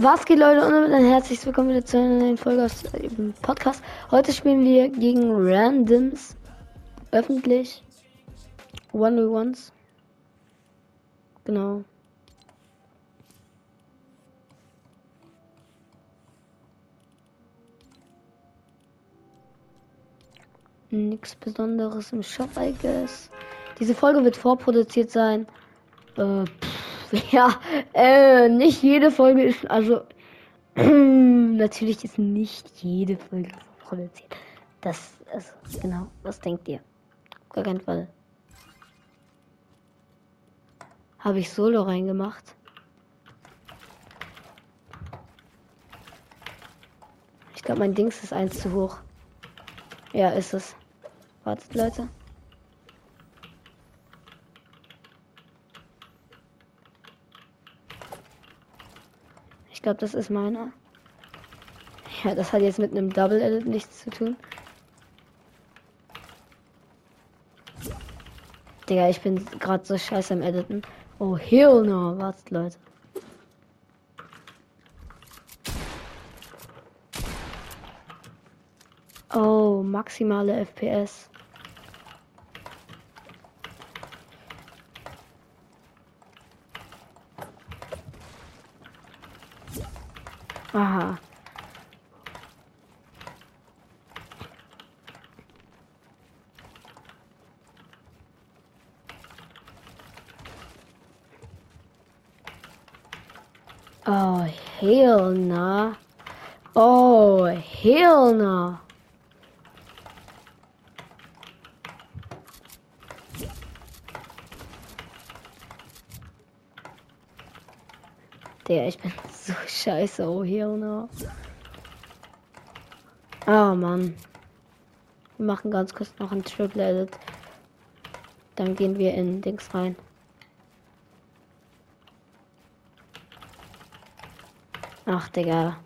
Was geht Leute und damit ein herzliches Willkommen wieder zu einer neuen Folge aus dem Podcast. Heute spielen wir gegen Randoms öffentlich One v Ones. Genau. Nichts Besonderes im Shop, I guess. Diese Folge wird vorproduziert sein. Äh, pff, ja, äh, nicht jede Folge ist, also, natürlich ist nicht jede Folge vorproduziert. Das, ist, genau, was denkt ihr? Gar keinen Fall. Habe ich Solo reingemacht? Ich glaube, mein Dings ist eins zu hoch. Ja, ist es. Wartet, Leute. Ich glaube, das ist meiner. Ja, das hat jetzt mit einem Double Edit nichts zu tun. Digga, ich bin gerade so scheiße im Editen. Oh, hell no. Wartet, Leute. Oh, maximale FPS. Aha. Oh, hell no. Oh, no. Der, ich bin so scheiße. Oh, no. Ah, Mann. Wir machen ganz kurz noch ein Triple Edit. Dann gehen wir in Dings rein. Ach, Digga.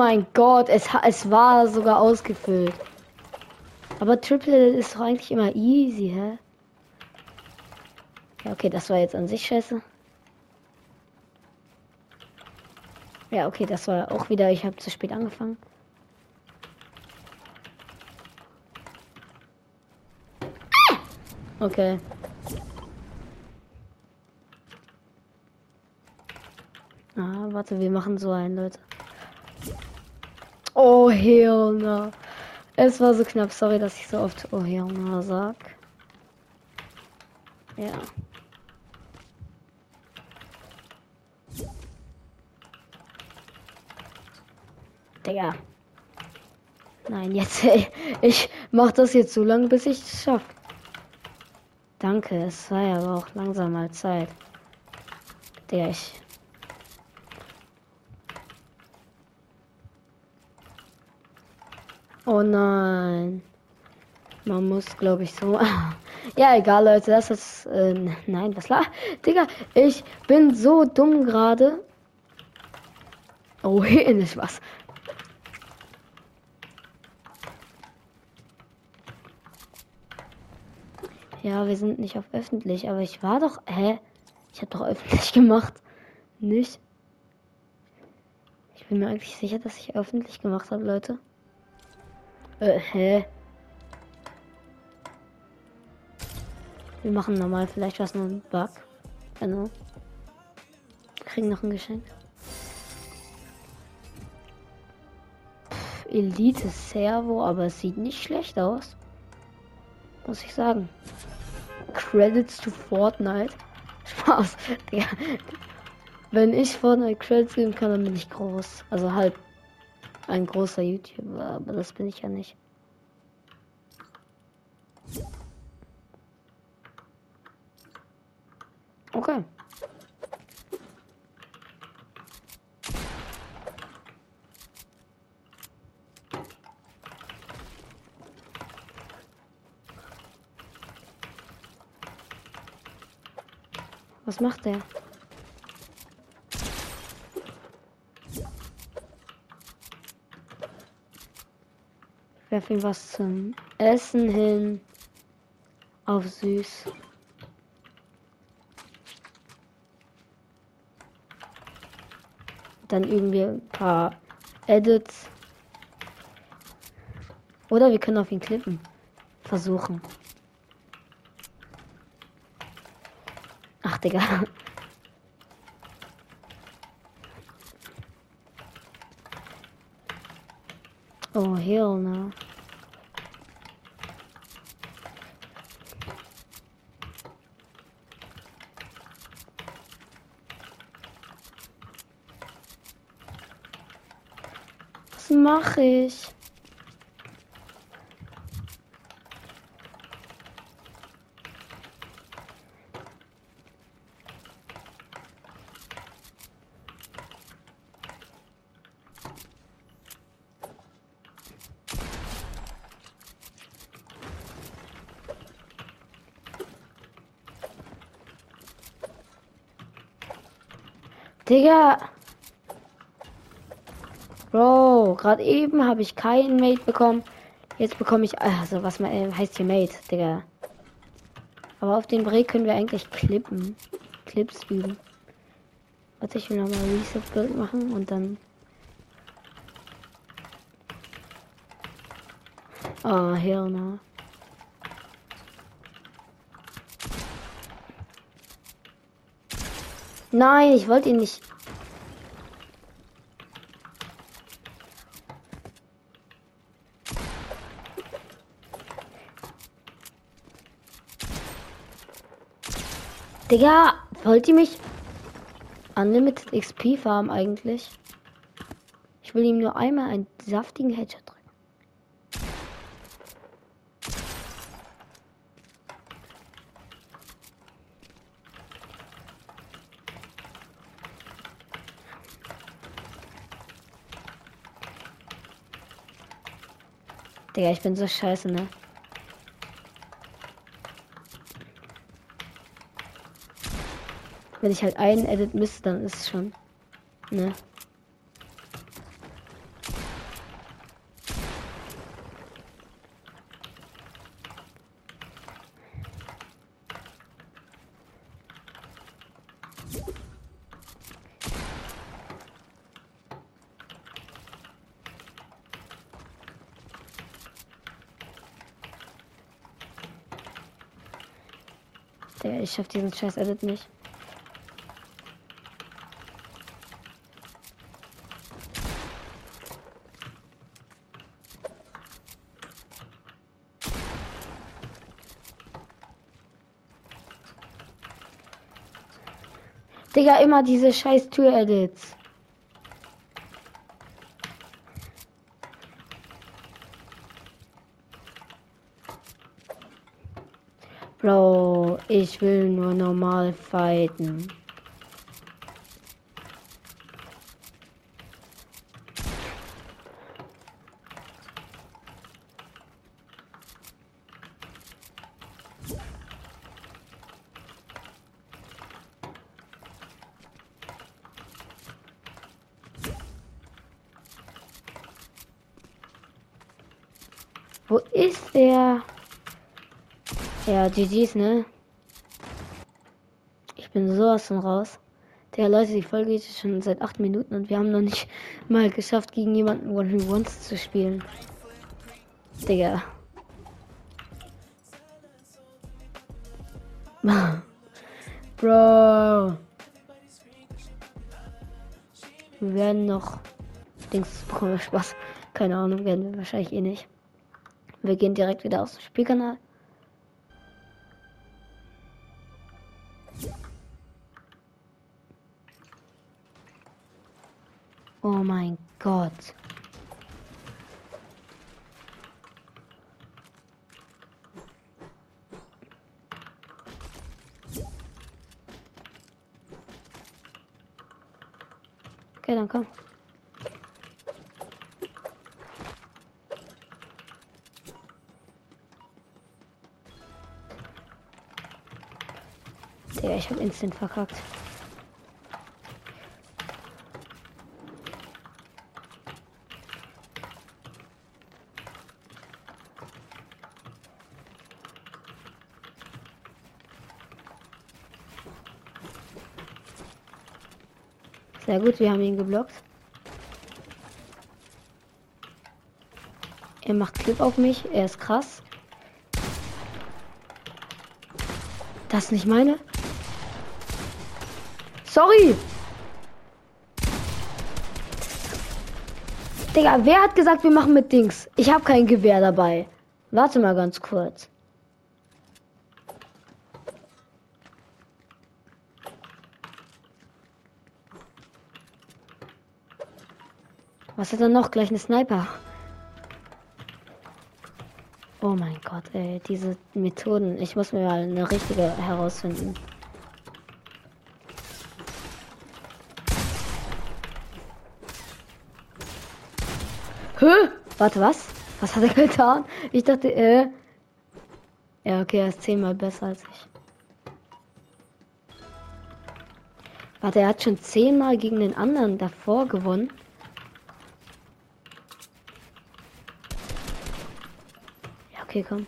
Mein Gott, es, es war sogar ausgefüllt. Aber Triple ist doch eigentlich immer easy, hä? Ja, okay, das war jetzt an sich scheiße. Ja, okay, das war auch wieder, ich habe zu spät angefangen. Okay. Ah, warte, wir machen so einen, Leute. Oh, hell no. Es war so knapp, sorry, dass ich so oft Oh, hell no sag. Ja. Digga. Nein, jetzt, ey. Ich mach das jetzt so lange, bis ich es schaffe. Danke, es war ja aber auch langsam mal Zeit. Der ich. Oh nein. Man muss, glaube ich, so. ja, egal, Leute. Das ist. Äh, nein, was la? Digga, ich bin so dumm gerade. Oh, hier nicht was. Ja, wir sind nicht auf öffentlich, aber ich war doch. Hä? Ich habe doch öffentlich gemacht. Nicht? Ich bin mir eigentlich sicher, dass ich öffentlich gemacht habe, Leute. Äh, hä? Wir machen normal vielleicht was nur ein Bug. Genau. Kriegen noch ein Geschenk. Pff, Elite Servo, aber es sieht nicht schlecht aus. Muss ich sagen. Credits to Fortnite. Spaß. Digga. Wenn ich Fortnite Credits geben kann, dann bin ich groß. Also halt ein großer YouTuber, aber das bin ich ja nicht. Okay. Was macht der? Werf ihm was zum Essen hin. Auf süß. Dann üben wir ein paar Edits. Oder wir können auf ihn klippen. Versuchen. Ach, Digga. Oh, hell no. Was mache ich? Digga. Bro, gerade eben habe ich keinen Mate bekommen. Jetzt bekomme ich, also was man, äh, heißt hier Mate, Digga. Aber auf den Break können wir eigentlich klippen. Clips üben. Warte, ich will nochmal Reset-Bild machen und dann... Oh, hell no. Nein, ich wollte ihn nicht. Digga, wollt ihr mich Unlimited XP farmen eigentlich? Ich will ihm nur einmal einen saftigen Headshot drücken. Digga, ich bin so scheiße, ne? Wenn ich halt einen Edit miss, dann ist es schon. Ne? Ich schaff diesen scheiß Edit nicht. Digga, immer diese scheiß Tür-Edits. Bro, ich will nur normal fighten. Wo ist der? Ja, GG's, ne? Ich bin sowas von raus. Der Leute, die Folge geht schon seit 8 Minuten und wir haben noch nicht mal geschafft, gegen jemanden One Who Wants zu spielen. Digga. Bro. Wir werden noch. Dings bekommen wir Spaß. Keine Ahnung, werden wir wahrscheinlich eh nicht. Wir gehen direkt wieder aus dem Spielkanal. Oh mein Gott. Okay, dann komm. ich habe instant verkackt. Sehr gut, wir haben ihn geblockt. Er macht Clip auf mich, er ist krass. Das nicht meine. Sorry. Digga, wer hat gesagt, wir machen mit Dings? Ich habe kein Gewehr dabei. Warte mal ganz kurz. Was hat er noch? Gleich eine Sniper. Oh mein Gott, ey, diese Methoden. Ich muss mir mal eine richtige herausfinden. Hä? Warte, was? Was hat er getan? Ich dachte, äh. Ja, okay, er ist zehnmal besser als ich. Warte, er hat schon zehnmal gegen den anderen davor gewonnen. Ja, okay, komm.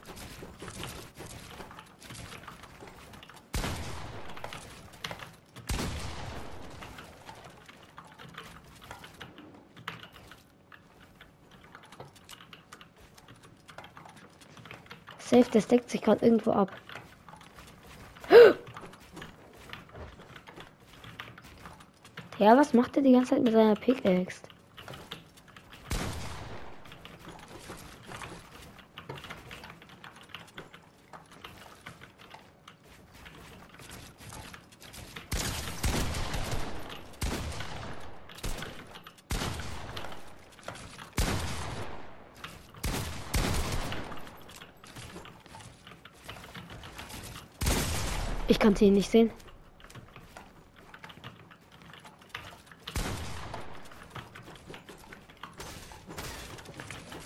Safe, das deckt sich gerade irgendwo ab. Ja, was macht er die ganze Zeit mit seiner Pickaxe? Ich kann ihn nicht sehen.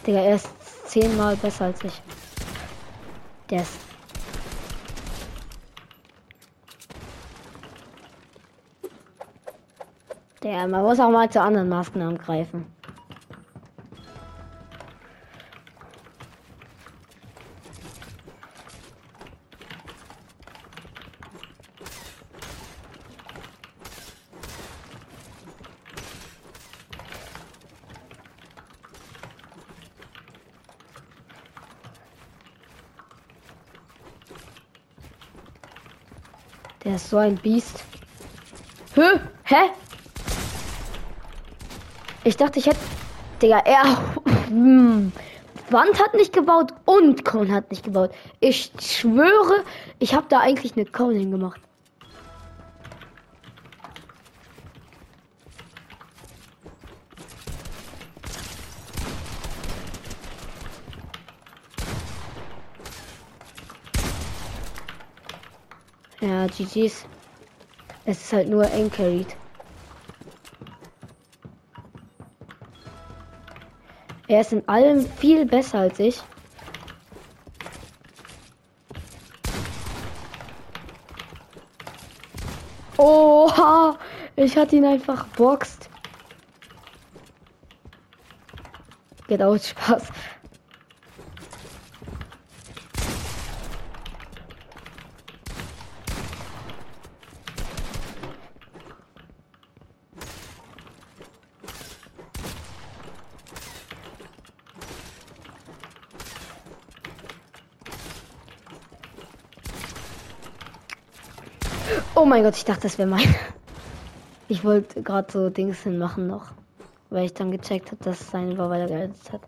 Digga, er ist zehnmal besser als ich. Der ist. Der, man muss auch mal zu anderen Maßnahmen greifen. So ein Biest. Hä? Hä? Ich dachte, ich hätte. Digga, er. Hm. Wand hat nicht gebaut und Cone hat nicht gebaut. Ich schwöre, ich habe da eigentlich eine Cone hingemacht. GG's. Es ist halt nur eng. Er ist in allem viel besser als ich. Oha! Ich hatte ihn einfach boxt. Get out, Spaß. Oh mein Gott, ich dachte, das wäre mein. Ich wollte gerade so Dings hinmachen noch. Weil ich dann gecheckt habe, dass sein war, weil hat.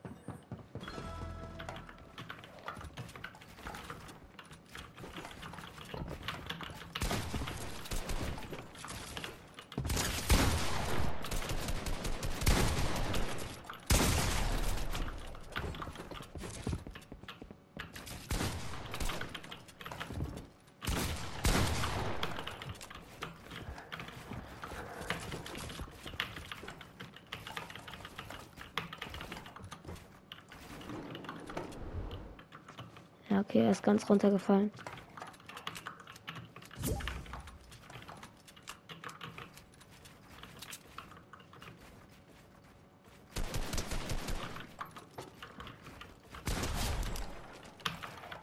Ja, okay, er ist ganz runtergefallen.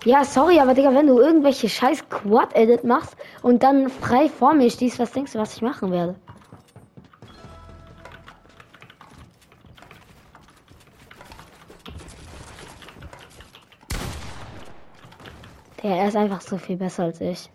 Ja, sorry, aber Digga, wenn du irgendwelche scheiß Quad-Edit machst und dann frei vor mir stehst, was denkst du, was ich machen werde? Ja, er ist einfach so viel besser als ich.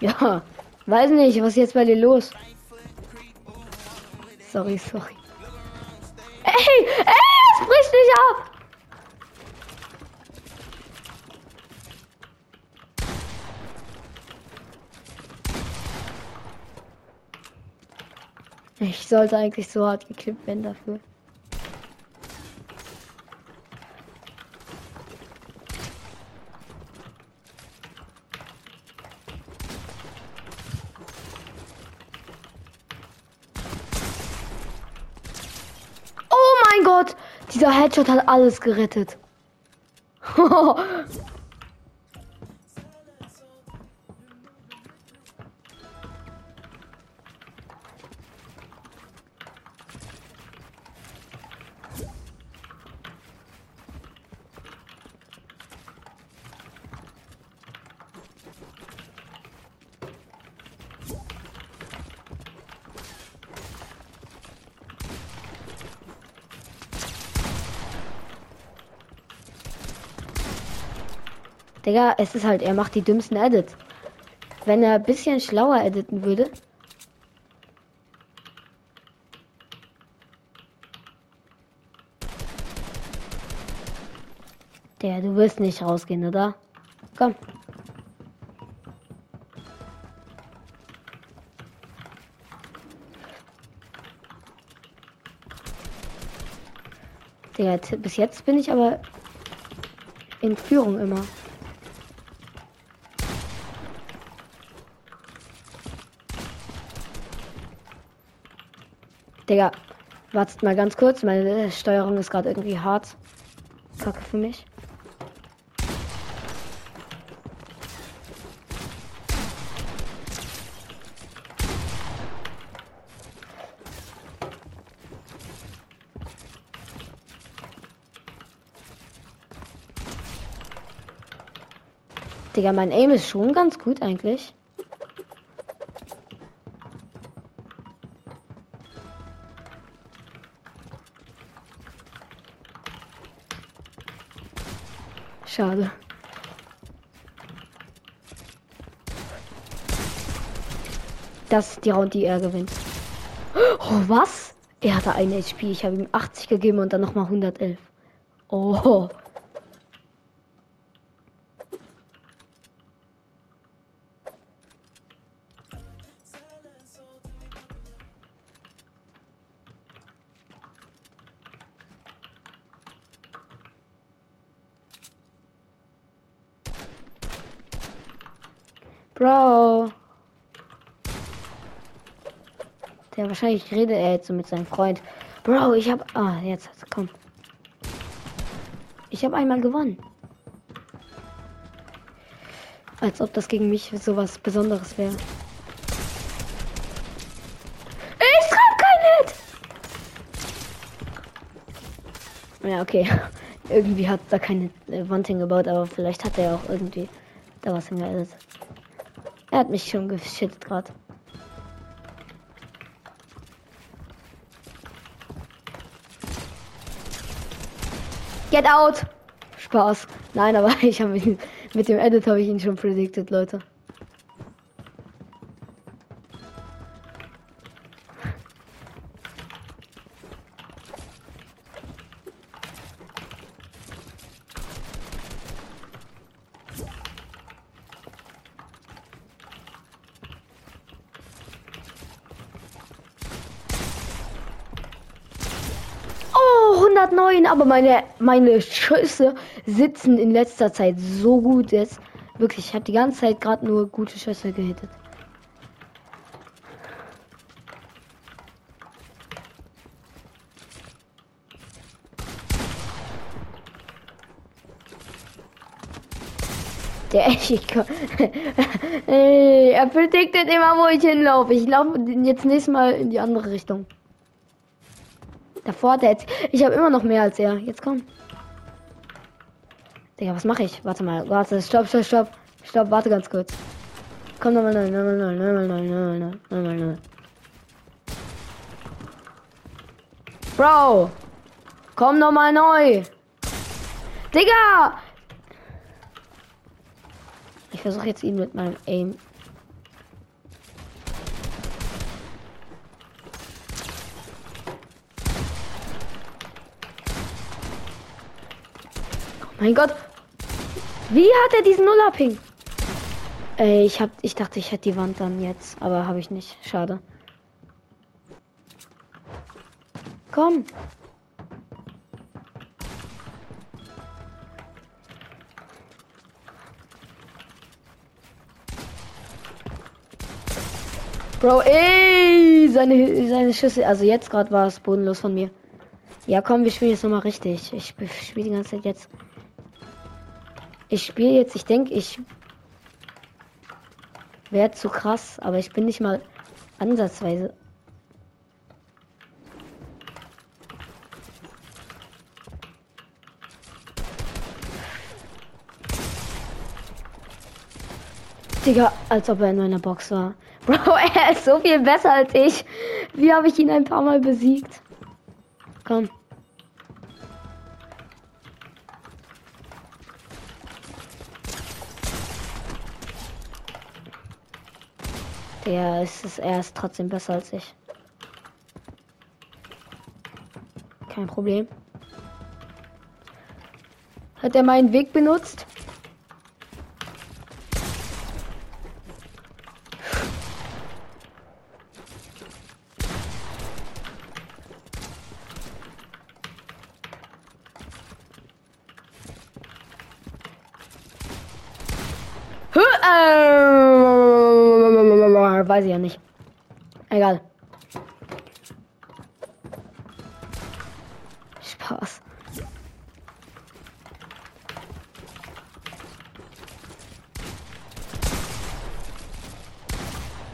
Ja, weiß nicht, was ist jetzt bei dir los? Sorry, sorry. Ey, ey, es bricht nicht ab! Ich sollte eigentlich so hart geklippt werden dafür. Dieser Headshot hat alles gerettet. Digga, es ist halt, er macht die dümmsten Edits. Wenn er ein bisschen schlauer editen würde. Der, du wirst nicht rausgehen, oder? Komm. Digga, bis jetzt bin ich aber in Führung immer. Digga, wartet mal ganz kurz. Meine Steuerung ist gerade irgendwie hart. Kacke für mich. Digga, mein Aim ist schon ganz gut eigentlich. Schade. Das ist die Round, die er gewinnt. Oh, was? Er hatte eine HP. Ich habe ihm 80 gegeben und dann nochmal 111. Oh. Bro. Der wahrscheinlich redet er jetzt so mit seinem Freund. Bro, ich hab. Ah, jetzt komm. Ich habe einmal gewonnen. Als ob das gegen mich so was Besonderes wäre. Ich traf kein Hit! Ja, okay. irgendwie hat da keine Wand hingebaut, aber vielleicht hat er auch irgendwie da was hingeleitet. Er hat mich schon geschittet gerade. Get out! Spaß. Nein, aber ich habe ihn mit dem Edit habe ich ihn schon predicted, Leute. Meine, meine Schüsse sitzen in letzter Zeit so gut jetzt. Wirklich, ich habe die ganze Zeit gerade nur gute Schüsse gehittet. Der Ey, er prediktet immer, wo ich hinlaufe. Ich laufe jetzt nächstes Mal in die andere Richtung. Davor hat er jetzt. Ich habe immer noch mehr als er. Jetzt komm. Digga, was mache ich? Warte mal. Warte. Stopp, stopp, stopp. Stopp, warte ganz kurz. Komm nochmal neu, nochmal neu, nochmal neu, nochmal neu, nochmal neu. Bro! Komm nochmal neu! Digga! Ich versuche jetzt ihn mit meinem Aim. Mein Gott! Wie hat er diesen Nuller-Ping? Ey, ich hab, ich dachte, ich hätte die Wand dann jetzt, aber habe ich nicht. Schade. Komm. Bro, ey, seine, seine Schüsse, also jetzt gerade war es bodenlos von mir. Ja, komm, wir spielen jetzt nochmal richtig. Ich spiele die ganze Zeit jetzt. Ich spiele jetzt, ich denke, ich wäre zu krass, aber ich bin nicht mal ansatzweise. Digga, als ob er in meiner Box war. Bro, er ist so viel besser als ich. Wie habe ich ihn ein paar Mal besiegt? Komm. Ist es, er ist trotzdem besser als ich. Kein Problem. Hat er meinen Weg benutzt? Weiß ich ja nicht. Egal. Spaß.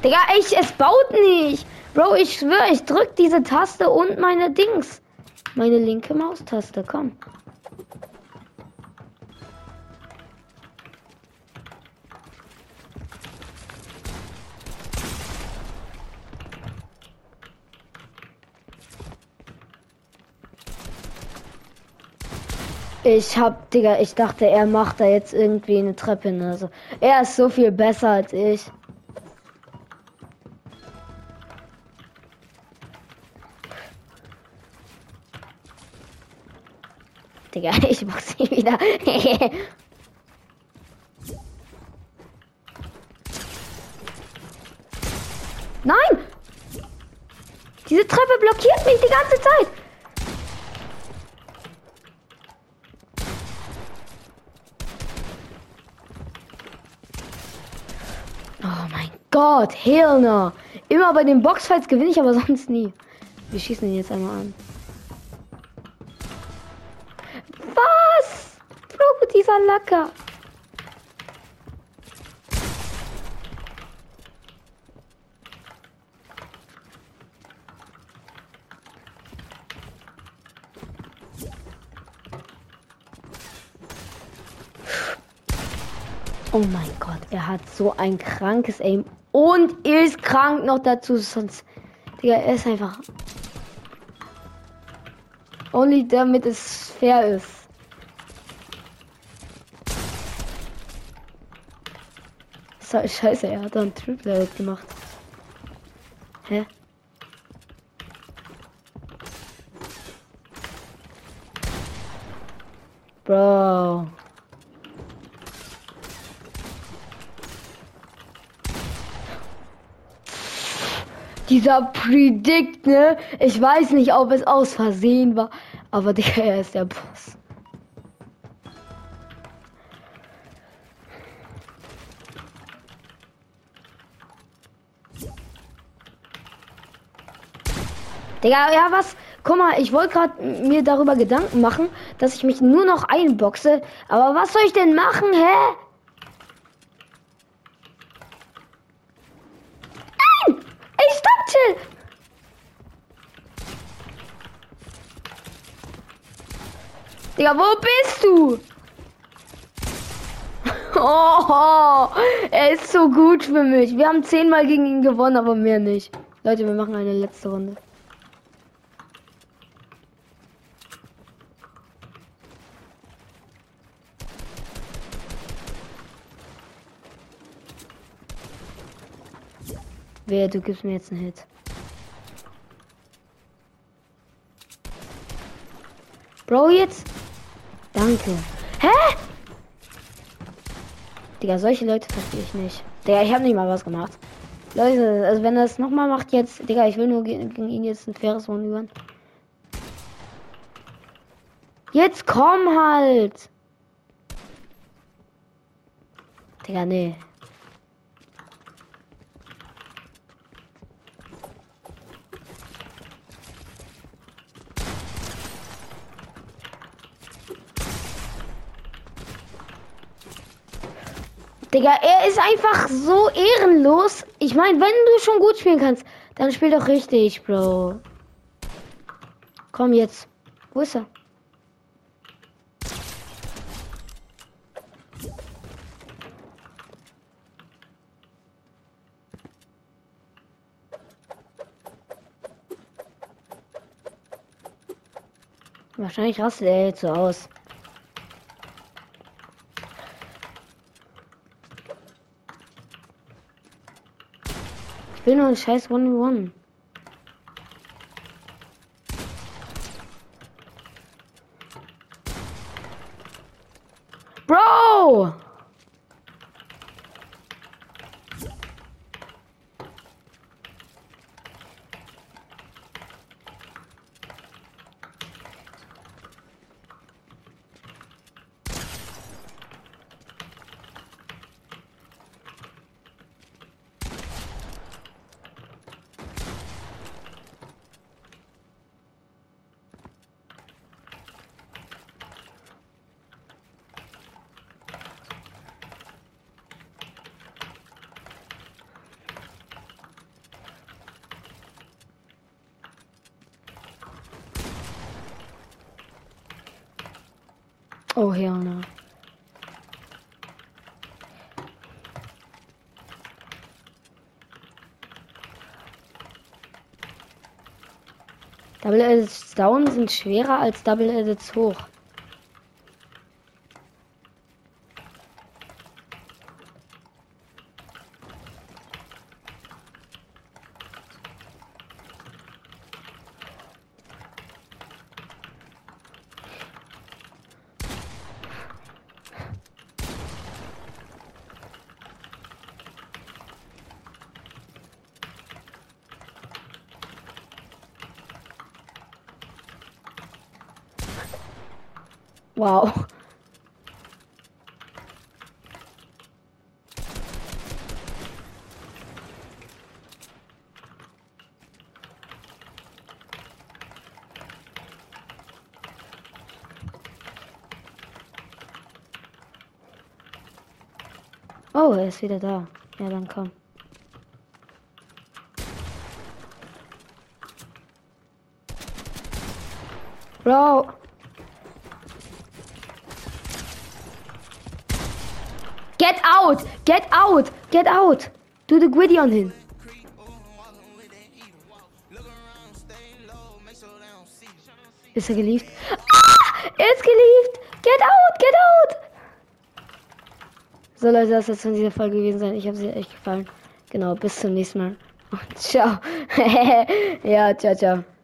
Digga, ich, es baut nicht. Bro, ich schwöre, ich drück diese Taste und meine Dings. Meine linke Maustaste, komm. Ich hab, Digga, ich dachte, er macht da jetzt irgendwie eine Treppe hin. Also, er ist so viel besser als ich. Digga, ich mach sie wieder. Nein! Diese Treppe blockiert mich die ganze Zeit. Gott, hell no. Immer bei den Boxfights gewinne ich, aber sonst nie. Wir schießen ihn jetzt einmal an. Was? Bro, dieser Lacker. Oh mein Gott, er hat so ein krankes Aim und ist krank noch dazu, sonst. Digga, er ist einfach. Only damit es fair ist. So, scheiße, er hat dann Triple gemacht. Hä? Bro. Dieser Predict, ne? Ich weiß nicht, ob es aus Versehen war, aber der er ist der Boss. Digga, ja, was? Guck mal, ich wollte gerade mir darüber Gedanken machen, dass ich mich nur noch einboxe. Aber was soll ich denn machen, hä? Digga, wo bist du? Oh, er ist so gut für mich. Wir haben zehnmal gegen ihn gewonnen, aber mehr nicht. Leute, wir machen eine letzte Runde. Wer, du gibst mir jetzt einen Hit. Bro, jetzt. Danke. Hä? Digga, solche Leute verstehe ich nicht. Digga, ich habe nicht mal was gemacht. Leute, also wenn er es nochmal macht jetzt, Digga, ich will nur gegen ihn jetzt ein faires One über. Jetzt komm halt! Digga, nee. Digga, er ist einfach so ehrenlos. Ich meine, wenn du schon gut spielen kannst, dann spiel doch richtig, Bro. Komm jetzt. Wo ist er? Wahrscheinlich rastet er jetzt so aus. will nur ein scheiß 1v1. Oh, Hirne. Double Edits down sind schwerer als Double Edits hoch. Wow. Oh, er ist wieder da. Ja, dann komm. Bro. Get out! Get out! Do the Gwydion hin. Ist er geliebt? Ah! Er ist geliebt! Get out! Get out! So Leute, das es von dieser Folge gewesen sein. Ich habe sie echt gefallen. Genau, bis zum nächsten Mal. Und ciao. ja, ciao, ciao.